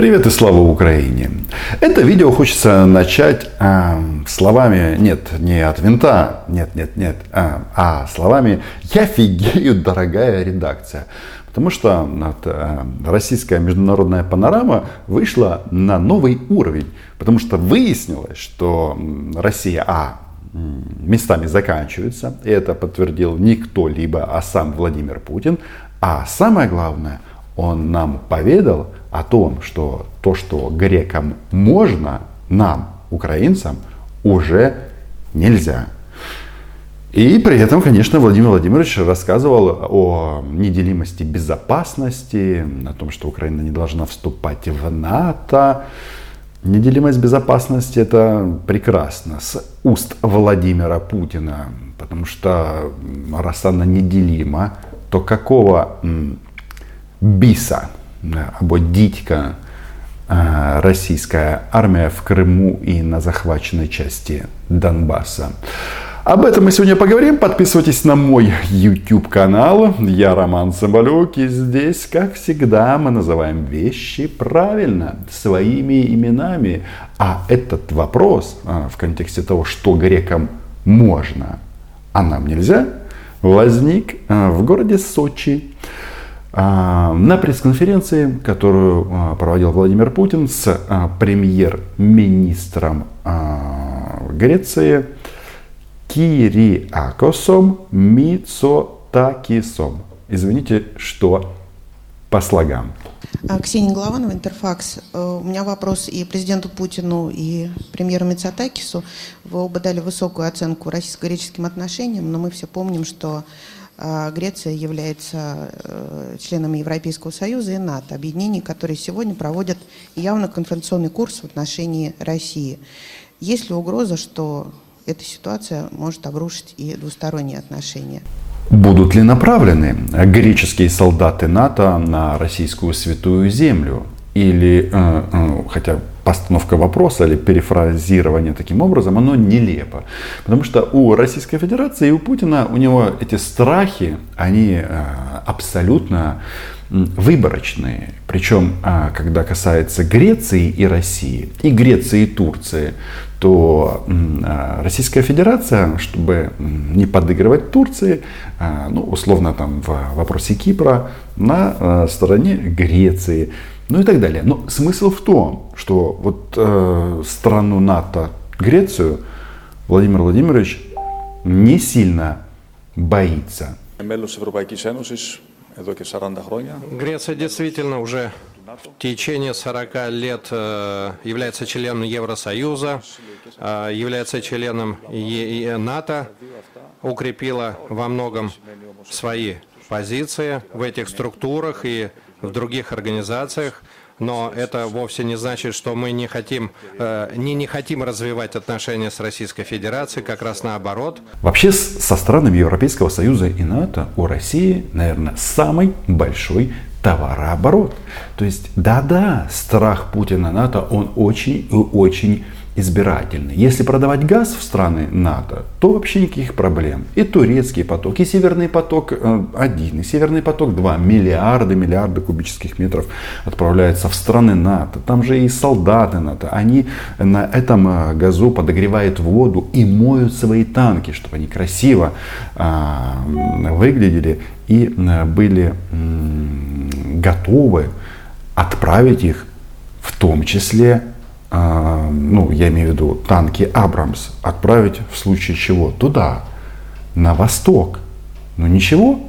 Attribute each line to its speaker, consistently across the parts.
Speaker 1: Привет и слава Украине! Это видео хочется начать э, словами, нет, не от винта, нет, нет, нет, а, а словами «Я фигею, дорогая редакция». Потому что э, российская международная панорама вышла на новый уровень. Потому что выяснилось, что Россия, а, местами заканчивается, и это подтвердил не кто-либо, а сам Владимир Путин, а самое главное, он нам поведал, о том, что то, что грекам можно, нам, украинцам, уже нельзя. И при этом, конечно, Владимир Владимирович рассказывал о неделимости безопасности, о том, что Украина не должна вступать в НАТО. Неделимость безопасности это прекрасно с уст Владимира Путина, потому что раз она неделима, то какого биса або дідька российская армия в Крыму и на захваченной части Донбасса. Об этом мы сегодня поговорим. Подписывайтесь на мой YouTube канал. Я Роман Соболюк. И здесь, как всегда, мы называем вещи правильно, своими именами. А этот вопрос в контексте того, что грекам можно, а нам нельзя, возник в городе Сочи на пресс-конференции, которую а, проводил Владимир Путин с а, премьер-министром Греции Кириакосом Мицотакисом. Извините, что по слогам.
Speaker 2: Ксения Голованова, Интерфакс. Э, у меня вопрос и президенту Путину, и премьеру Мицотакису. Вы оба дали высокую оценку российско-греческим отношениям, но мы все помним, что а Греция является э, членом Европейского Союза и НАТО, объединений, которые сегодня проводят явно конфронтационный курс в отношении России. Есть ли угроза, что эта ситуация может обрушить и двусторонние отношения?
Speaker 1: Будут ли направлены греческие солдаты НАТО на российскую святую землю? Или, э, э, хотя постановка вопроса или перефразирование таким образом, оно нелепо. Потому что у Российской Федерации и у Путина, у него эти страхи, они э, абсолютно выборочные. Причем, а, когда касается Греции и России, и Греции и Турции, то а, Российская Федерация, чтобы не подыгрывать Турции, а, ну, условно там в вопросе Кипра, на стороне Греции ну и так далее. Но смысл в том, что вот э, страну НАТО, Грецию, Владимир Владимирович не сильно боится.
Speaker 3: Греция действительно уже в течение 40 лет э, является членом Евросоюза, э, является членом НАТО, укрепила во многом свои позиции в этих структурах и в других организациях, но это вовсе не значит, что мы не хотим, э, не, не хотим развивать отношения с Российской Федерацией, как раз наоборот.
Speaker 1: Вообще со странами Европейского Союза и НАТО у России, наверное, самый большой товарооборот. То есть, да-да, страх Путина НАТО, он очень-очень избирательный. Если продавать газ в страны НАТО, то вообще никаких проблем. И турецкий поток, и северный поток 1, э, и северный поток 2. Миллиарды, миллиарды кубических метров отправляются в страны НАТО. Там же и солдаты НАТО. Они на этом э, газу подогревают воду и моют свои танки, чтобы они красиво а, выглядели и были готовы отправить их в том числе а, ну, я имею в виду танки Абрамс, отправить в случае чего туда, на восток. Но ничего,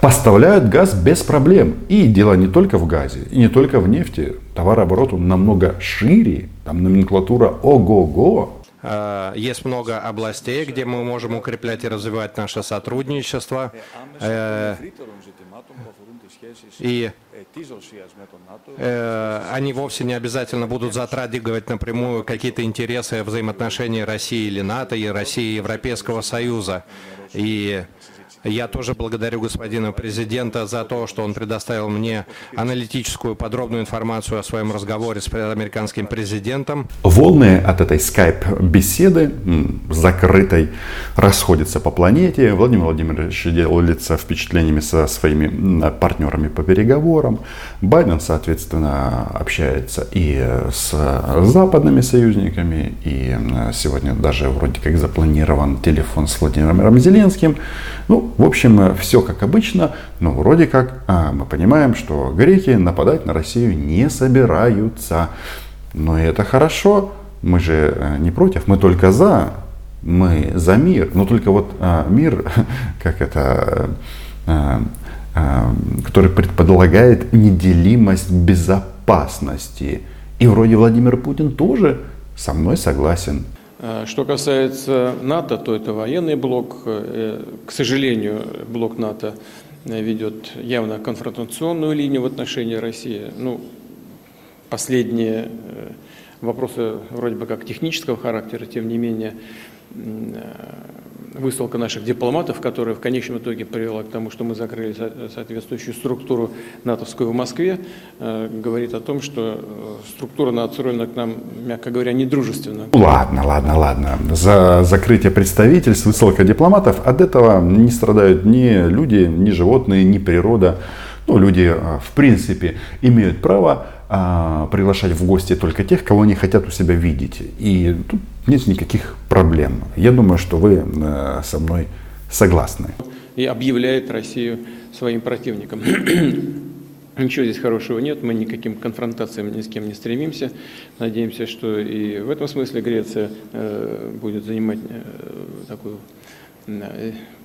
Speaker 1: поставляют газ без проблем. И дело не только в газе, и не только в нефти. Товарооборот он намного шире, там номенклатура ого-го.
Speaker 3: А, есть много областей, где мы можем укреплять и развивать наше сотрудничество. Э, и э, они вовсе не обязательно будут затрагивать напрямую какие-то интересы взаимоотношений России или НАТО, и России и Европейского Союза. И Я тоже благодарю господина президента за то, что он предоставил мне аналитическую подробную информацию о своем разговоре с американским президентом.
Speaker 1: Волны от этой скайп-беседы закрытой расходятся по планете. Владимир Владимирович делится впечатлениями со своими партнерами по переговорам. Байден, соответственно, общается и с западными союзниками. И сегодня даже вроде как запланирован телефон с Владимиром Зеленским. Ну, в общем, все как обычно, но вроде как а, мы понимаем, что греки нападать на Россию не собираются. Но это хорошо, мы же э, не против, мы только за, мы за мир. Но только вот а, мир, как это, а, а, который предполагает неделимость безопасности. И вроде Владимир Путин тоже со мной согласен.
Speaker 4: Э, что касается НАТО, то это военный блок. Э, к сожалению, блок НАТО э, ведет явно конфронтационную линию в отношении России. Ну, последние вопросы вроде бы как технического характера, тем не менее, высылка наших дипломатов, которая в конечном итоге привела к тому, что мы закрыли соответствующую структуру натовскую в Москве, э, говорит о том, что э, структура настроена к нам, мягко говоря, недружественно.
Speaker 1: Ладно, ладно, ладно. За закрытие представительств, высылка дипломатов, от этого не страдают ни люди, ни животные, ни природа. Ну, люди, э, в принципе, имеют право а, приглашать в гости только тех, кого они хотят у себя видеть. И тут нет никаких проблем. Я думаю, что вы э, со мной согласны.
Speaker 4: И объявляет Россию своим противником. Ничего здесь хорошего нет, мы никаким конфронтациям ни с кем не стремимся. Надеемся, что и в этом смысле Греция э, будет занимать э, такую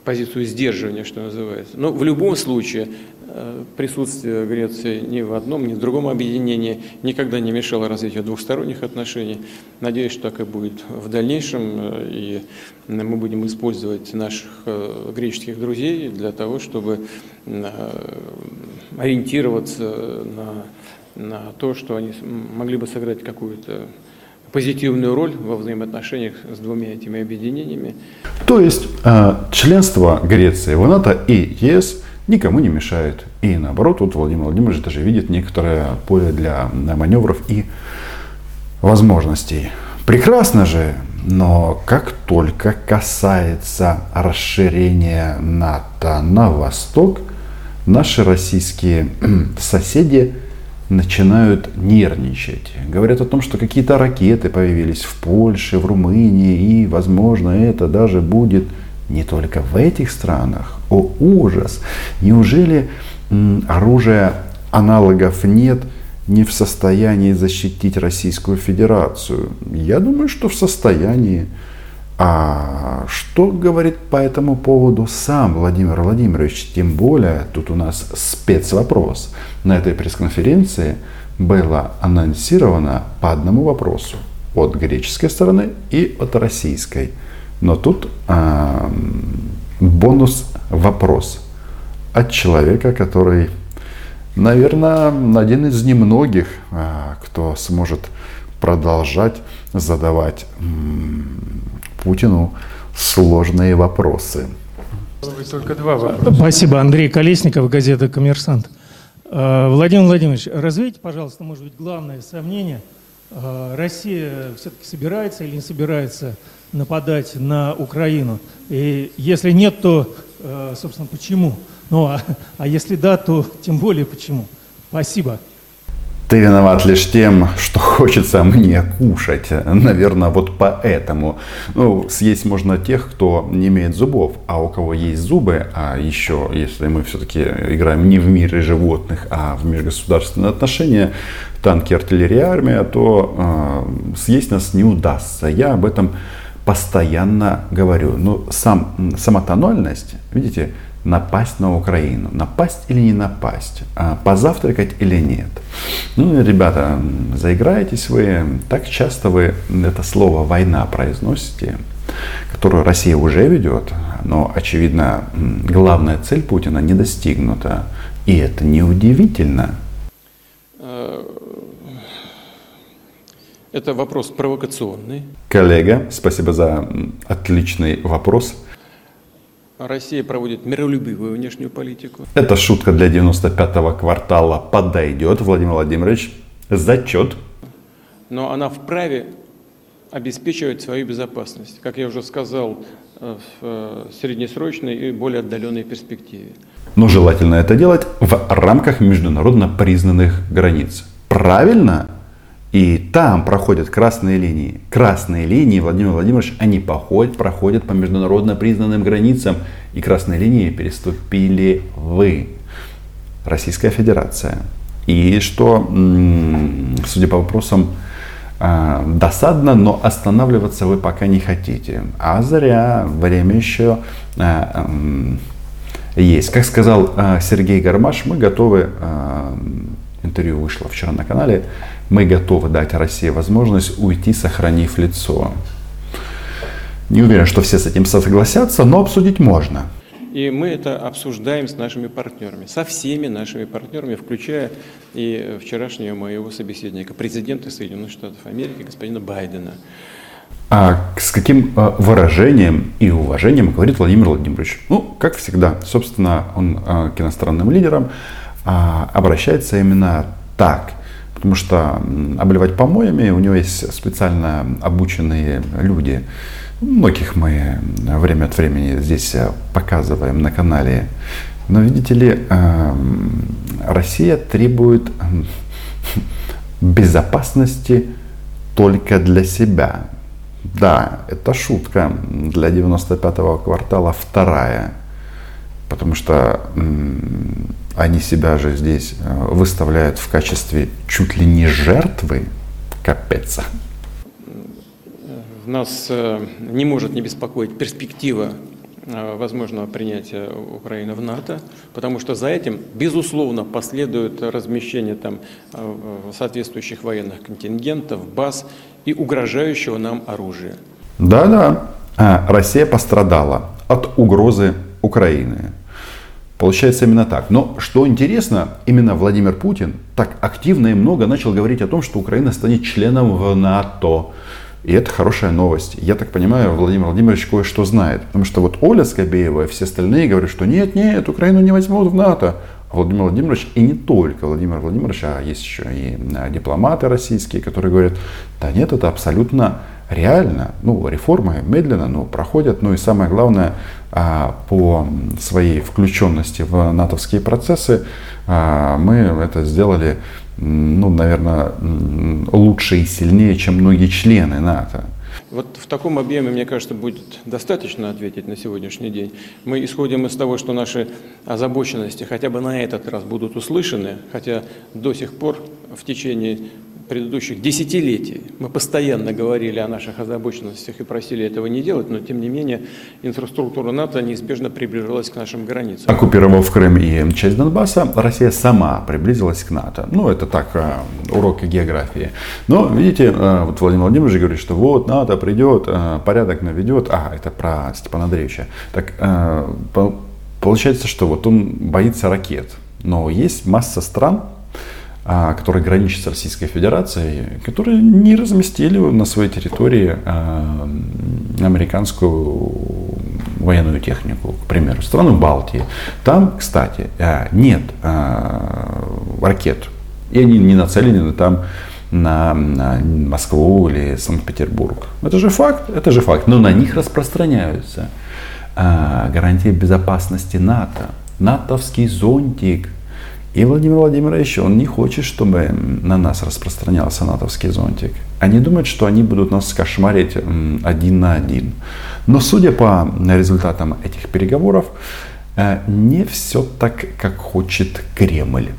Speaker 4: позицию сдерживания, что называется. Но в любом случае э, присутствие Греции ни в одном, ни в другом объединении никогда не мешало развитию двухсторонних отношений. Надеюсь, что так и будет в дальнейшем, э, и мы будем использовать наших э, греческих друзей для того, чтобы ориентироваться на, на то, что они могли бы сыграть какую-то позитивную роль во взаимоотношениях с двумя этими объединениями.
Speaker 1: То есть э, членство Греции в НАТО и ЕС никому не мешает. И наоборот, вот Владимир Владимирович даже видит некоторое поле для маневров и возможностей. Прекрасно же, но как только касается расширения НАТО на восток, наши российские соседи начинают нервничать. Говорят о том, что какие-то ракеты появились в Польше, в Румынии, и, возможно, это даже будет не только в этих странах. О, ужас! Неужели оружия аналогов нет, не в состоянии защитить Российскую Федерацию? Я думаю, что в состоянии. А что говорит по этому поводу сам Владимир Владимирович? Тем более, тут у нас спецвопрос. На этой пресс-конференции было анонсировано по одному вопросу от греческой стороны и от российской. Но тут э, бонус вопрос от человека, который, наверное, один из немногих, э, кто сможет продолжать задавать Путину сложные вопросы.
Speaker 5: Только два вопроса. Спасибо. Андрей Колесников, газета «Коммерсант». Э, Владимир Владимирович, развейте, пожалуйста, может быть, главное сомнение. Э, Россия все-таки собирается или не собирается нападать на Украину? И если нет, то, э, собственно, почему? Ну, а, а если да, то тем более почему? Спасибо.
Speaker 1: Ты виноват лишь тем, что хочется мне кушать. Наверное, вот поэтому. Ну, съесть можно тех, кто не имеет зубов. А у кого есть зубы, а еще, если мы все-таки играем не в мире животных, а в межгосударственные отношения, танки, артиллерия, армия, то э, съесть нас не удастся. Я об этом постоянно говорю. Но сам, сама тональность, видите, напасть на Украину. Напасть или не напасть? А позавтракать или нет? Ну, ребята, заиграетесь вы. Так часто вы это слово «война» произносите, которую Россия уже ведет, но, очевидно, главная цель Путина не достигнута. И это неудивительно. Э,
Speaker 4: это вопрос провокационный.
Speaker 1: Коллега, спасибо за отличный вопрос.
Speaker 4: Россия проводит миролюбивую внешнюю политику.
Speaker 1: Эта шутка для 95-го квартала подойдет, Владимир Владимирович. Зачет.
Speaker 4: Но она вправе обеспечивать свою безопасность, как я уже сказал, э, в э, среднесрочной и более отдаленной перспективе.
Speaker 1: Но желательно это делать в рамках международно признанных границ. Правильно? И там проходят красные линии. Красные линии, Владимир Владимирович, они походят, проходят по международно признанным границам. И красные линии переступили вы, Российская Федерация. И что, судя по вопросам, а, досадно, но останавливаться вы пока не хотите. А зря, время еще а, есть. Как сказал а, Сергей Гармаш, мы готовы, интервью вышло вчера на канале, мы готовы дать России возможность уйти, сохранив лицо. Не уверен, что все с этим согласятся, но обсудить можно.
Speaker 4: И мы это обсуждаем с нашими партнерами, со всеми нашими партнерами, включая и вчерашнего моего собеседника, президента Соединенных Штатов Америки, господина Байдена.
Speaker 1: А с каким а, выражением и уважением говорит Владимир Владимирович? Ну, как всегда, собственно, он а, к иностранным лидерам а, обращается именно так. Потому что обливать помоями у него есть специально обученные люди. Многих мы время от времени здесь э, показываем на канале. Но видите ли, эм, Россия требует безопасности только для себя. Да, это шутка для 95-го квартала вторая. Потому что они себя же здесь э, выставляют в качестве чуть ли не жертвы. Капец
Speaker 4: нас э, не может не беспокоить перспектива э, возможного принятия Украины в НАТО, потому что за этим, безусловно, последует размещение там э, соответствующих военных контингентов, баз и угрожающего нам оружия.
Speaker 1: Да-да, Россия пострадала от угрозы Украины. Получается именно так. Но что интересно, именно Владимир Путин так активно и много начал говорить о том, что Украина станет членом в НАТО. И это хорошая новость. Я так понимаю, Владимир Владимирович кое-что знает. Потому что вот Оля Скобеева и все остальные говорят, что нет, нет, Украину не возьмут в НАТО. А Владимир Владимирович, и не только Владимир Владимирович, а есть еще и а, дипломаты российские, которые говорят, да нет, это абсолютно реально. Ну, реформы медленно, но проходят. Ну и самое главное, а, по своей включенности в натовские процессы мы это сделали ну, наверное, лучше и сильнее, чем многие члены НАТО.
Speaker 4: Вот в таком объеме, мне кажется, будет достаточно ответить на сегодняшний день. Мы исходим из того, что наши озабоченности хотя бы на этот раз будут услышаны, хотя до сих пор в течение предыдущих десятилетий мы постоянно говорили о наших озабоченностях и просили этого не делать, но тем не менее инфраструктура НАТО неизбежно приближалась к нашим границам.
Speaker 1: Оккупировав Крым и часть Донбасса, Россия сама приблизилась к НАТО. Ну, это так, э, урок географии. Но, видите, э, вот Владимир Владимирович говорит, что вот НАТО придет, э, порядок наведет. А, это про Степана Андреевича. Так, получается, что вот он боится ракет. Но есть масса стран, а, которые граничат с Российской Федерацией, которые не разместили на своей территории а, американскую военную технику, к примеру, страны Балтии. Там, кстати, нет ракет, и они не нацелены там на, Москву или Санкт-Петербург. Это же факт, это же факт. Но на них распространяются гарантии безопасности НАТО, натовский зонтик – и Владимир Владимирович, он не хочет, чтобы на нас распространялся натовский зонтик. Они думают, что они будут нас кошмарить один на один. Но судя по результатам этих переговоров, э, не все так, как хочет Кремль.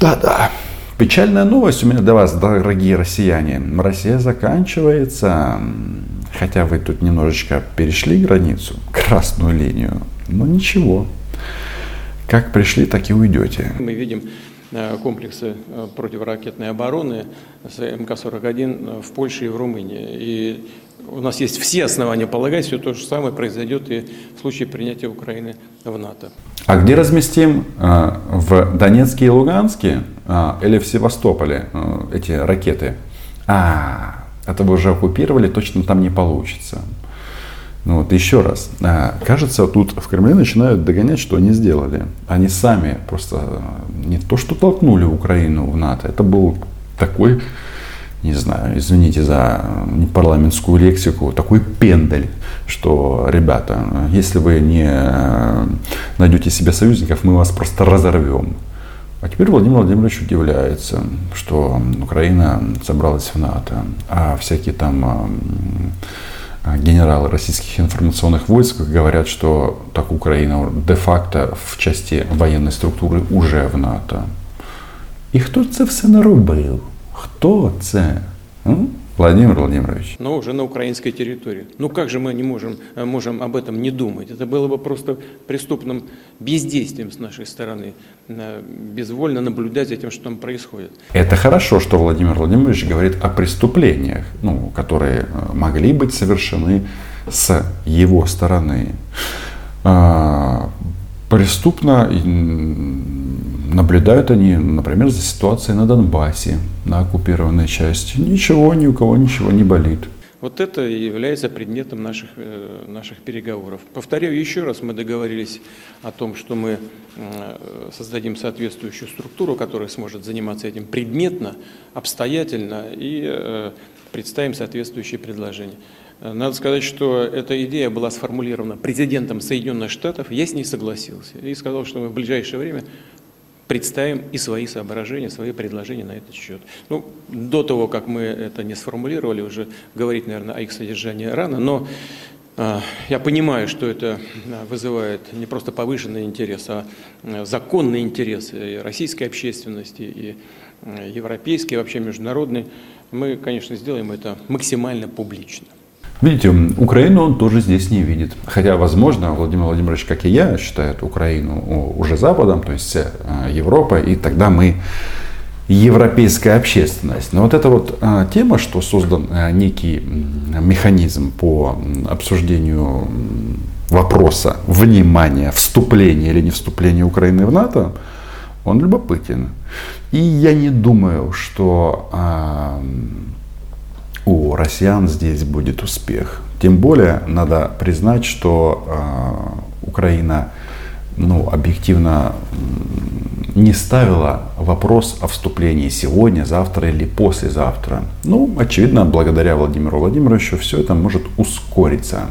Speaker 1: Да-да, печальная новость у меня для вас, дорогие россияне. Россия заканчивается, хотя вы тут немножечко перешли границу, красную линию, но ничего, как пришли, так и уйдете.
Speaker 4: Мы видим э, комплексы э, противоракетной обороны с МК-41 в Польше и в Румынии. И у нас есть все основания полагать, что то же самое произойдет и в случае принятия Украины в НАТО.
Speaker 1: А где разместим? Э, в Донецке и Луганске или в Севастополе эти ракеты? А, это вы уже оккупировали, точно там не получится. Ну вот еще раз, а, кажется, тут в Кремле начинают догонять, что они сделали. Они сами просто не то, что толкнули Украину в НАТО, это был такой, не знаю, извините за парламентскую лексику, такой пендель, что, ребята, если вы не найдете себе союзников, мы вас просто разорвем. А теперь Владимир Владимирович удивляется, что Украина собралась в НАТО, а всякие там а, генералы российских информационных войск говорят, что так Украина де-факто в части военной структуры уже в НАТО. І хто це все наробив? Хто це? М? Владимир Владимирович.
Speaker 4: Но уже на украинской территории. Ну как же мы не можем, э, можем об этом не думать? Это было бы просто преступным бездействием с нашей стороны. Э, безвольно наблюдать за тем, что там происходит.
Speaker 1: Это хорошо, что Владимир Владимирович говорит о преступлениях, ну, которые э, могли быть совершены с его стороны. А, преступно Наблюдают они, например, за ситуацией на Донбассе, на оккупированной части. Ничего, ни у кого ничего не болит.
Speaker 4: Вот это и является предметом наших, э, наших переговоров. Повторяю еще раз, мы договорились о том, что мы э, создадим соответствующую структуру, которая сможет заниматься этим предметно, обстоятельно и э, представим соответствующие предложения. Надо сказать, что эта идея была сформулирована президентом Соединенных Штатов, я с ней согласился и сказал, что мы в ближайшее время представим и свои соображения, свои предложения на этот счет. Ну, до того, как мы это не сформулировали, уже говорить, наверное, о их содержании рано, но э, я понимаю, что это вызывает не просто повышенный интерес, а законный интерес и российской общественности, и европейский, и вообще международный. Мы, конечно, сделаем это максимально публично.
Speaker 1: Видите, Украину он тоже здесь не видит. Хотя, возможно, Владимир Владимирович, как и я, считает Украину уже Западом, то есть э, Европа, и тогда мы европейская общественность. Но вот эта вот а, тема, что создан а, некий механизм по обсуждению вопроса внимания, вступления или не вступления Украины в НАТО, он любопытен. И я не думаю, что а, у россиян здесь будет успех. Тем более надо признать, что э, Украина ну, объективно не ставила вопрос о вступлении сегодня, завтра или послезавтра. Ну, очевидно, благодаря Владимиру Владимировичу все это может ускориться.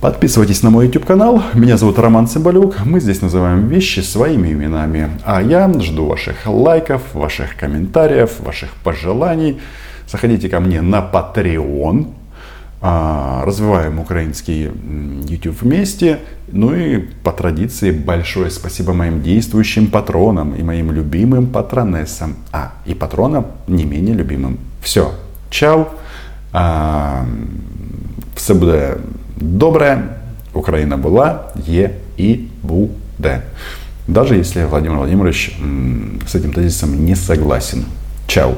Speaker 1: Подписывайтесь на мой YouTube канал. Меня зовут Роман Цымбалюк. Мы здесь называем вещи своими именами. А я жду ваших лайков, ваших комментариев, ваших пожеланий. Заходите ко мне на Patreon. А, развиваем украинский YouTube вместе. Ну и по традиции большое спасибо моим действующим патронам и моим любимым патронессам. А, и патронам не менее любимым. Все. Чао. А, все буде добре. Украина была, е и буде. Даже если Владимир Владимирович с этим тезисом не согласен. Чао.